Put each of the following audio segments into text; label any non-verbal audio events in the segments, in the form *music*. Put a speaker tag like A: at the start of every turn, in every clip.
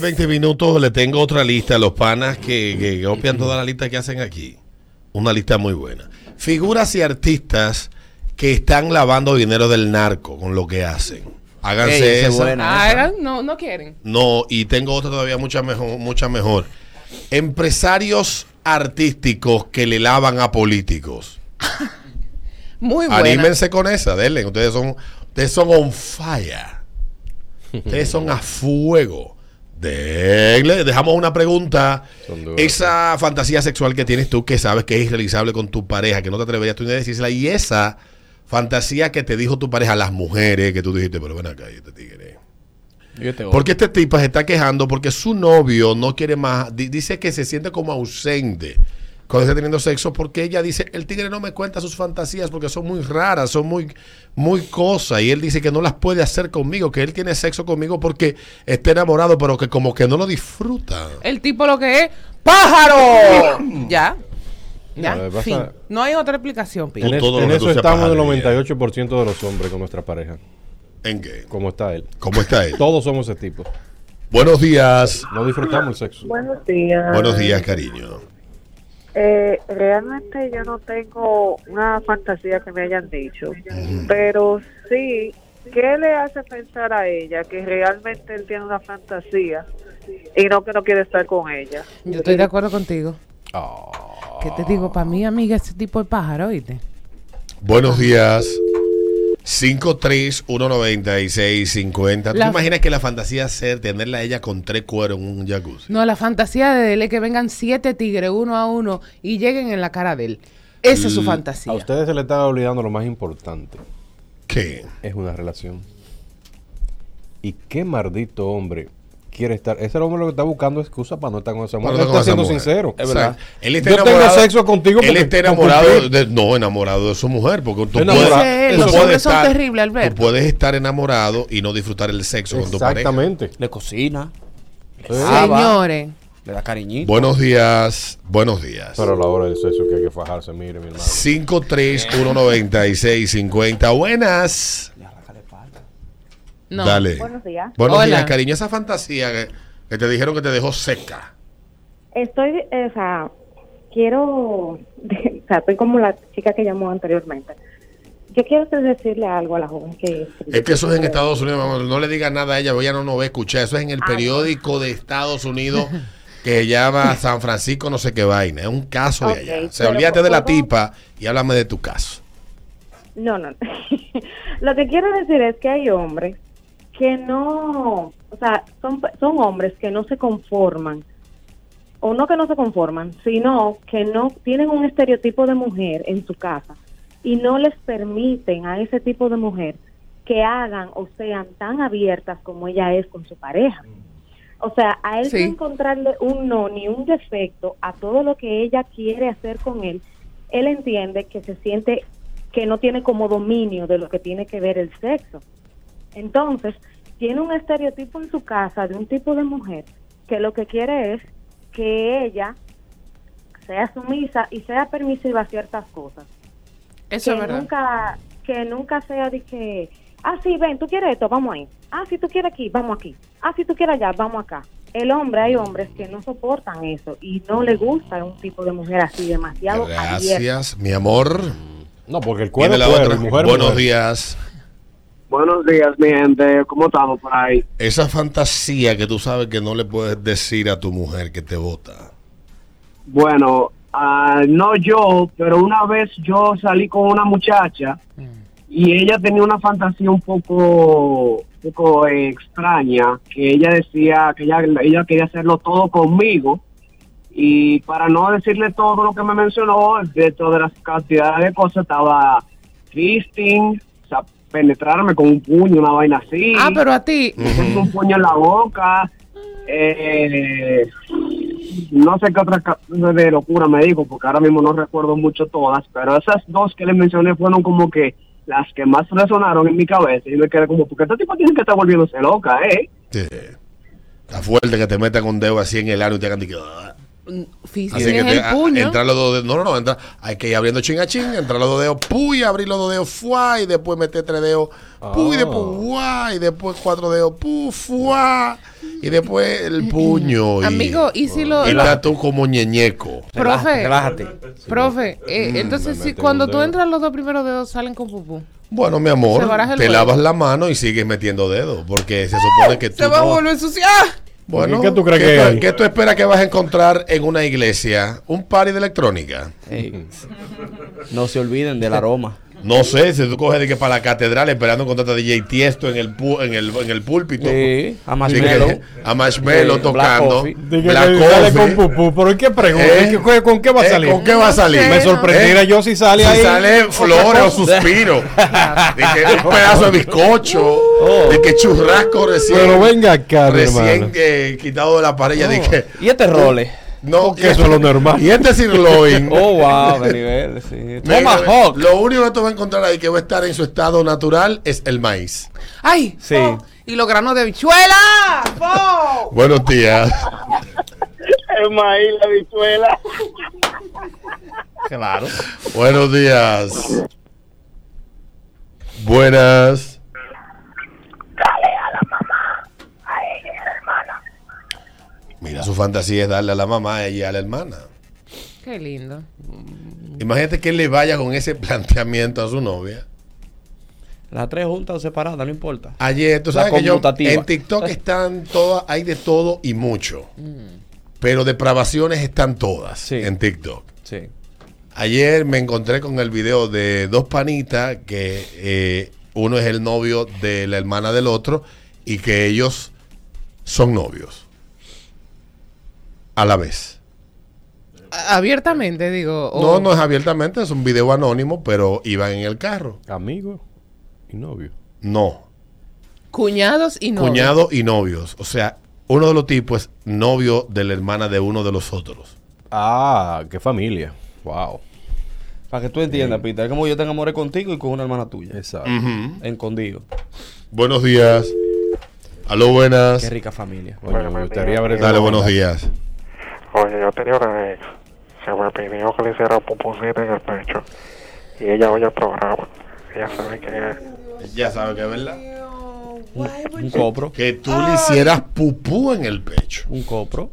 A: 20 minutos le tengo otra lista a los panas que, que copian toda la lista que hacen aquí. Una lista muy buena. Figuras y artistas que están lavando dinero del narco con lo que hacen. Háganse
B: esa es
A: esa.
B: buena.
C: Ah, no, no quieren.
A: No, y tengo otra todavía mucha mejor, mucha mejor. Empresarios artísticos que le lavan a políticos. *laughs*
C: Muy buena.
A: Anímense con esa, denle. Ustedes son, ustedes son on fire. Ustedes son a fuego. Denle. Dejamos una pregunta. Esa fantasía sexual que tienes tú, que sabes que es irrealizable con tu pareja, que no te atreverías tú ni a decírsela, y esa fantasía que te dijo tu pareja, las mujeres, que tú dijiste, pero ven acá, tigre.
B: Yo te odio.
A: Porque este tipo se está quejando porque su novio no quiere más, di- dice que se siente como ausente cuando está teniendo sexo porque ella dice, el tigre no me cuenta sus fantasías porque son muy raras, son muy, muy cosas y él dice que no las puede hacer conmigo, que él tiene sexo conmigo porque está enamorado pero que como que no lo disfruta.
C: El tipo lo que es pájaro. ya. *coughs* Ya.
B: No, lo que pasa-
C: fin. No hay otra explicación, Pi.
B: En, en eso estamos el
A: Adrián.
B: 98% de los hombres con nuestra pareja.
A: ¿En qué?
B: Como está él.
A: ¿Cómo está él?
B: Todos somos ese tipo.
A: Buenos días.
B: No disfrutamos el sexo.
D: Buenos días.
A: Buenos días, cariño.
D: Eh, realmente yo no tengo una fantasía que me hayan dicho, pero sí, ¿qué le hace pensar a ella que realmente él tiene una fantasía y no que no quiere estar con ella?
C: Yo estoy de acuerdo contigo.
B: Ah.
C: ¿Qué te digo? Para mí, amiga, ese tipo de pájaro, ¿oíste?
A: Buenos días. 5319650. ¿Tú te
C: La-
A: imaginas que la fantasía ser tenerla a ella con tres cueros en un jacuzzi?
C: No, la fantasía de él es que vengan siete tigres uno a uno y lleguen en la cara de él. Esa es su fantasía.
B: A ustedes se les está olvidando lo más importante.
A: ¿Qué?
B: Es una relación. ¿Y qué maldito hombre quiere estar? Ese hombre lo que está buscando excusa para no estar con esa mujer.
A: Con
B: está siendo
A: mujer.
B: sincero.
A: Es verdad. Él está
B: Yo tengo sexo contigo
A: Él está enamorado de, no, enamorado de su mujer, porque tú
B: Enamorado.
A: puedes, tú
C: los
A: puedes
C: hombres son
A: estar-
C: terribles, Alberto.
A: Tú puedes estar enamorado y no disfrutar el sexo con tu pareja.
B: Exactamente.
E: Le cocina,
B: Sí.
C: Señores,
E: le da cariñito.
A: Buenos días, buenos días.
B: Pero a la hora del sexo que hay que fajarse, mire, mi hermano.
A: 5319650. Buenas.
E: Le arranca la espalda.
C: No.
A: Dale.
D: Buenos días.
A: Buenos
C: Hola.
A: días, cariño. Esa fantasía que, que te dijeron que te dejó seca.
F: Estoy, eh, o sea, quiero, *laughs* o sea, estoy como la chica que llamó anteriormente. Yo quiero decirle algo a la joven que...
A: Es que eso es en Estados Unidos, mamá. no le diga nada a ella, ella no nos va a escuchar. Eso es en el periódico de Estados Unidos *laughs* que se llama San Francisco, no sé qué vaina. Es un caso de allá. O sea, olvídate de la tipa y háblame de tu caso.
F: No, no. *laughs* Lo que quiero decir es que hay hombres que no, o sea, son, son hombres que no se conforman, o no que no se conforman, sino que no tienen un estereotipo de mujer en su casa y no les permiten a ese tipo de mujer que hagan o sean tan abiertas como ella es con su pareja. O sea, a él
C: Sí.
F: no encontrarle un no ni un defecto a todo lo que ella quiere hacer con él, él entiende que se siente que no tiene como dominio de lo que tiene que ver el sexo. Entonces, tiene un estereotipo en su casa de un tipo de mujer que lo que quiere es que ella sea sumisa y sea permisiva a ciertas cosas.
C: Eso
F: que
C: es verdad.
F: nunca que nunca sea de que ah sí ven tú quieres esto vamos ahí ah si tú quieres aquí vamos aquí ah si tú quieres allá vamos acá el hombre hay hombres que no soportan eso y no le gusta un tipo de mujer así demasiado abierta
A: Gracias, mi amor.
B: No, porque el
A: Viene
B: es
A: la otra.
B: mujer
A: Buenos
B: mujer.
A: días.
G: Buenos días, mi gente. ¿Cómo estamos por ahí?
A: Esa fantasía que tú sabes que no le puedes decir a tu mujer que te vota.
G: Bueno, ah, no yo, pero una vez yo salí con una muchacha y ella tenía una fantasía un poco, un poco eh, extraña, que ella decía que ella, ella quería hacerlo todo conmigo y para no decirle todo lo que me mencionó, dentro de las cantidades de cosas estaba fisting, penetrarme con un puño, una vaina así.
C: Ah, pero a ti,
G: un puño en la boca. Eh, no sé qué otra de locura me dijo, porque ahora mismo no recuerdo mucho todas, pero esas dos que le mencioné fueron como que las que más resonaron en mi cabeza. Y me quedé como, porque este tipo tiene que estar volviéndose loca, ¿eh?
A: Sí. Está fuerte que te metan un dedo así en el ano y te hagan de que, "Ah".
C: Físico
A: Así que
C: es
A: te-
C: el
A: a-
C: puño.
A: entrar los dos dedos. No, no, no. Entra, hay que ir abriendo ching a ching. Entrar los dos dedos. Puy, abrir los dos dedos. Fuá. Y después meter tres dedos. Puy.
B: Ah.
A: Después guá. Y después cuatro dedos. Pu, fuá. Y después el puño. y-
C: Amigo, ¿y si lo,
A: Y estás tú como ñeñeco.
C: Profe.
E: Relájate.
C: Profe, eh,
A: Mm,
C: entonces si cuando tú entras los dos primeros dedos salen con pupú.
A: Bueno, mi amor, te lavas la mano y sigues metiendo dedos. Porque se supone que *gasps* tú.
C: Se va a volver a ensuciar.
A: Bueno,
B: ¿Y qué tú crees
A: ¿qué
B: que hay?
A: ¿Qué tú esperas que vas a encontrar en una iglesia? ¿Un party de electrónica?
E: No se olviden del aroma.
A: No sé, si tú coges de que para la catedral esperando encontrarte a DJ Tiesto en el, pu- en el, en el púlpito.
E: Sí, a Marshmello.
A: que, a Marshmello
E: Sí, Black
A: tocando. Black Coffee.
B: con pupú, pero ¿y qué pregunta?
A: ¿Eh?
B: ¿Y qué- ¿Con qué va a
A: Eh,
B: salir?
A: ¿Con qué va a salir?
B: Me sorprendiera
A: ¿Eh?
B: yo si sale
A: Si
B: ahí.
A: sale flores o suspiro. de que un pedazo de bizcocho. De que churrasco recién.
B: Pero venga acá,
A: Recién eh, quitado de la de que,
E: ¿Y este role?
A: No,
B: Que eso es lo normal.
A: Y este sirloin. *laughs*
E: Oh, wow, de nivel, sí. Tomahawk.
A: Lo único que tú vas a encontrar ahí que va a estar en su estado natural es el maíz.
C: ¡Ay!
E: Sí.
C: oh, y los granos de bichuela. ¡Oh!
A: Buenos días.
G: El maíz, la bichuela.
E: Claro.
A: Buenos días. Buenas. Mira, su fantasía es darle a la mamá y a la hermana.
C: Qué lindo.
A: Imagínate que él le vaya con ese planteamiento a su novia.
E: Las tres juntas o separadas, no importa.
A: Ayer, tú
E: La
A: sabes que yo en TikTok *laughs* están todas, hay de todo y mucho. Pero depravaciones están todas
E: Sí.
A: en TikTok.
E: Sí.
A: Ayer me encontré con el video de dos panitas que eh, uno es el novio de la hermana del otro y que ellos son novios a la vez.
C: Abiertamente, digo. o-
A: No, no es abiertamente, es un video anónimo, pero iban en el carro.
B: Amigo y novio.
A: No,
C: Cuñados y no.
A: cuñado y novios. O sea, uno de los tipos es novio de la hermana de uno de los otros.
B: Ah, qué familia. Wow.
E: Para que tú entiendas, Peter, es como yo te enamoré contigo y con una hermana tuya.
B: Exacto.
A: Ujú.
E: Escondido.
A: Buenos días. Aló, buenas.
E: Qué rica familia.
B: Coño, me gustaría ver
A: Dale, buenos días.
H: Oye, yo tenía una ex. Se me pidió que le hiciera pupusita en el pecho. Y ella oye el programa. Ella sabe que es.
A: Ya sabes que es verdad.
E: Un copro.
A: Que tú le hicieras pupú en el pecho.
E: Un copro.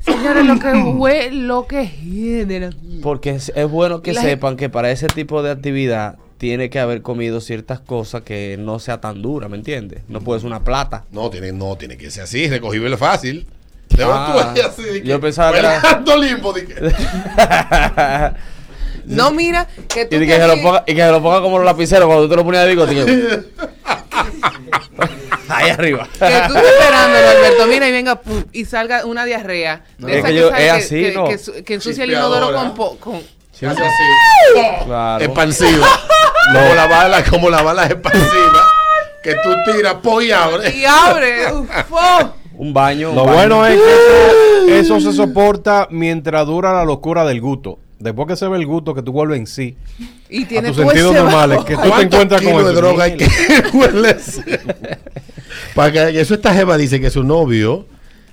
C: Señores, lo que *clears throat* hue, lo que genera.
E: Porque es, es bueno que
C: La
E: sepan que para ese tipo de actividad tiene que haber comido ciertas cosas que no sea tan dura, ¿me entiendes? No puede ser una plata.
A: No, tiene, no, tiene que ser así, recogible fácil. Te vas tú
E: Ah,
A: ahí así, de que,
E: yo pensaba que era-
A: limbo, de que- *laughs*
C: No, mira, que tú
E: y, que se lo ponga, y que se lo ponga como los lapiceros cuando tú te lo ponías de bigote. que- *laughs* Ahí arriba.
C: Que tú estás esperándolo, Alberto. Mira, y venga pum, y salga una diarrea. De
E: Es que yo- es así,
C: que-
E: ¿no?
C: que que ensucia el inodoro con, po- con.
A: Hace así,
E: Claro.
A: expansivo. Como la bala, como la bala expansiva. Que tú tiras, po y abres.
C: Y abre. uf, oh.
E: Un baño. un
B: Lo
E: baño.
B: bueno es que *laughs* eso, eso se soporta mientras dura la locura del gusto. Después que se ve el gusto, que tú vuelves en sí.
C: Y
B: A
C: tiene
B: tus
C: todo
B: sentidos normales. Que tú te
A: ¿Cuántos
B: encuentras con
A: kilos de droga hay que? *laughs* *laughs* Para que eso esta jeva dice que su novio,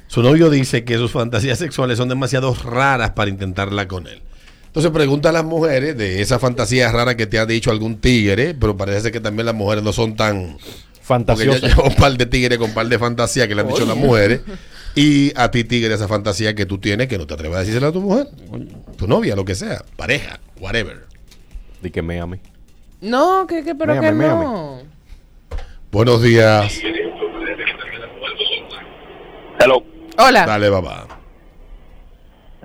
A: su novio dice que sus fantasías sexuales son demasiado raras para intentarla con él. Entonces pregunta a las mujeres de esa fantasía rara que te ha dicho algún tigre, pero parece que también las mujeres no son tan porque yo llevo un par de tigres con un par de fantasías que le han dicho las mujeres. Y a ti, tigre, esa fantasía que tú tienes que no te atreves a decírsela a tu mujer, tu novia, lo que sea, pareja, whatever.
B: Di que me ame.
C: No, que, que pero
B: Méame,
C: que
B: méame.
C: no.
A: Buenos días.
I: Hello,
C: Hola.
A: Dale, papá.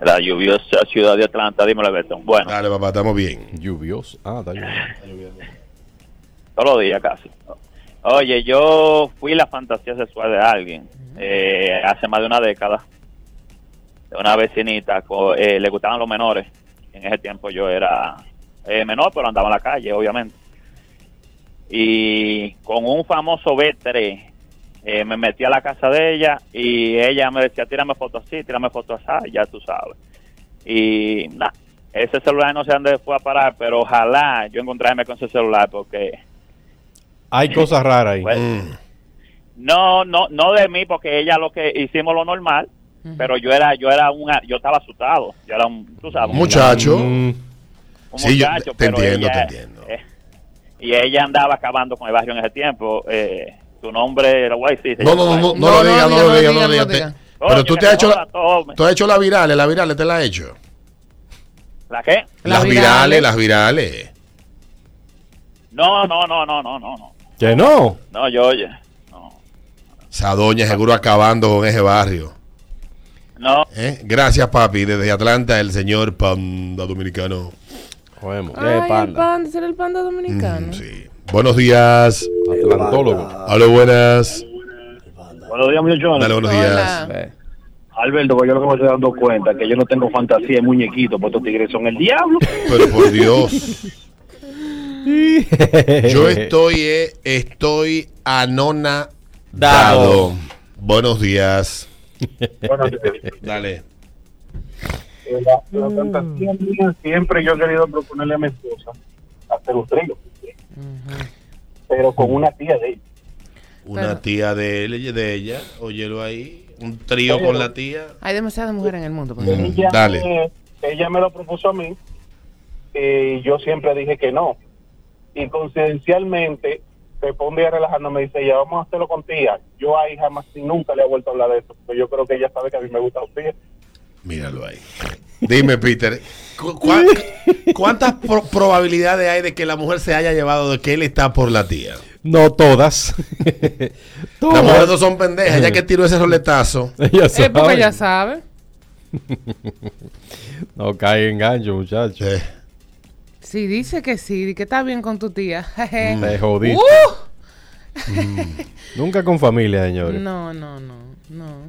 I: la lluviosa ciudad de Atlanta, dímelo, Alberto. Bueno,
A: Dale, papá, estamos bien.
B: Lluvioso. Ah, está lloviendo.
I: todos los días casi. Oye, yo fui la fantasía sexual de alguien eh, hace más de una década. De una vecinita, eh, le gustaban los menores. En ese tiempo yo era eh, menor, pero andaba en la calle, obviamente. Y con un famoso B3 eh, me metí a la casa de ella y ella me decía, tírame fotos así, tírame fotos así, ya tú sabes. Y nada, ese celular no sé dónde fue a parar, pero ojalá yo encontrarme con ese celular porque
B: Hay cosas raras ahí.
I: Bueno,
A: Mm.
I: no, no, no de mí, porque ella lo que hicimos lo normal, pero yo era, yo era un, yo estaba asustado, yo era un, tú sabes,
A: Un muchacho.
B: Mm,
I: un
A: Sí, yo-
I: muchacho,
A: te
I: pero
A: entiendo,
I: ella,
A: te entiendo.
I: eh, y ella andaba acabando con el barrio en ese tiempo. Eh, tu nombre, lo voy a decir. se
A: No, no, no, no, no
C: No,
A: lo
C: no
A: digas, no lo digas,
C: diga,
A: no lo digas. Pero tú te has hecho, tú has hecho la virales, la virales te la has hecho.
I: ¿La qué?
C: Las
A: Las virales, las virales.
I: No, no, no, no, no, no, no.
B: Que no.
I: No, yo, oye, no.
A: Esa doña seguro acabando con ese barrio.
I: No,
A: ¿eh? Gracias, papi. Desde Atlanta, el señor Panda Dominicano.
B: Jodemos.
E: Eh,
C: Ay, el
E: panda.
C: panda, será el panda dominicano.
A: Mm, sí. Buenos días.
B: Atlantólogo.
A: Aló, buenas.
G: Buenos días, muchachones.
A: Dale, buenos días.
C: Hola.
G: Alberto, pues yo lo que me estoy dando cuenta es que yo no tengo fantasía de muñequito, pues estos tigres son el diablo.
A: Pero por Dios. Yo estoy, eh, estoy anonadado.
E: Dado.
A: Buenos días. Dale.
G: la, la fantasía mía siempre yo he querido proponerle a mi esposa hacer un trío, pero con una tía de ella.
A: Una
C: Pero-
A: tía de él, de ella, óyelo ahí. Un trío con la tía.
C: Hay demasiadas mujeres en el mundo.
A: Mm,
G: Ella,
A: Dale.
G: me- ella me lo propuso a mí y yo siempre dije que no. Y coincidencialmente, después un día relajando me dice, ya vamos a hacerlo con tía. Yo ahí jamás y nunca le he vuelto a hablar de eso, porque yo creo que ella sabe que a mí me gusta un tía.
A: Míralo ahí. Dime, Peter, ¿cu- cuán- ¿cuántas pro- probabilidades hay de que la mujer se haya llevado de que él está por la tía?
B: No todas. *laughs*
A: Las mujeres no son pendejas, ya que tiró ese roletazo. *laughs*
B: Ella
C: Es porque
B: sabe.
C: ya *laughs* sabe.
B: No cae en gancho, muchacho.
A: Eh,
C: Si dice que sí, que está bien con tu tía. jeje. *laughs*
B: Te jodiste.
C: Uh.
B: Nunca con familia, señores.
C: No, no, no, no.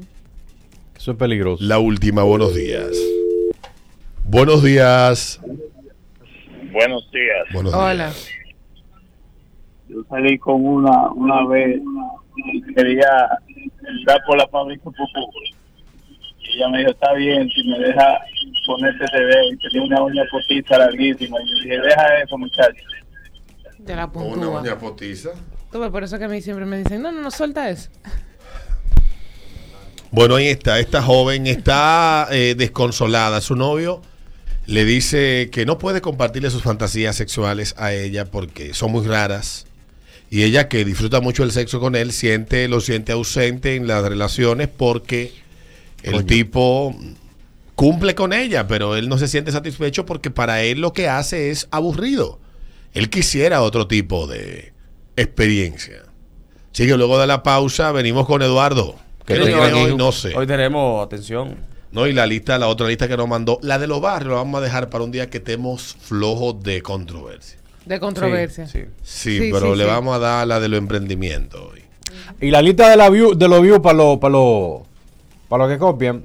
B: Eso es peligroso.
A: la última, buenos días. Buenos días.
I: buenos días.
A: Buenos
C: Hola.
A: días.
G: Yo salí con una una vez, quería entrar por la fábrica Pupú. Y ella me dijo, está bien, si me deja ponerte ese dedo. Y tenía una uña postiza larguísima. Y yo dije, deja eso, muchacho.
C: De la
A: Una
C: puntúa.
A: uña potiza.
C: Tú por eso que a mí siempre me dicen, no, no, no, suelta eso.
A: Bueno, ahí está. Esta joven está eh, desconsolada. Su novio le dice que no puede compartirle sus fantasías sexuales a ella porque son muy raras. Y ella que disfruta mucho el sexo con él, siente, lo siente ausente en las relaciones porque el tipo cumple con ella, pero él no se siente satisfecho porque para él lo que hace es aburrido. Él quisiera otro tipo de experiencia. Así que luego de la pausa venimos con Eduardo.
B: Que
A: ¿Qué
B: aquí.
A: hoy? No sé.
E: Hoy tenemos, atención.
A: No, y la lista, la otra lista que nos mandó, la de los barrios, la vamos a dejar para un día que estemos flojos de controversia.
C: De controversia.
E: Sí, sí.
A: Sí,
C: Sí,
A: pero
C: sí,
A: le
C: sí.
A: vamos a dar la de los emprendimientos hoy.
B: Y la lista de, la view, de los views para los para los para los que copian.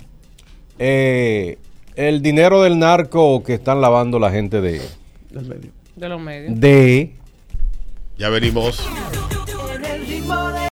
B: Eh, el dinero del narco que están lavando la gente de
E: Del medio.
C: De los medios.
B: de
A: Ya venimos.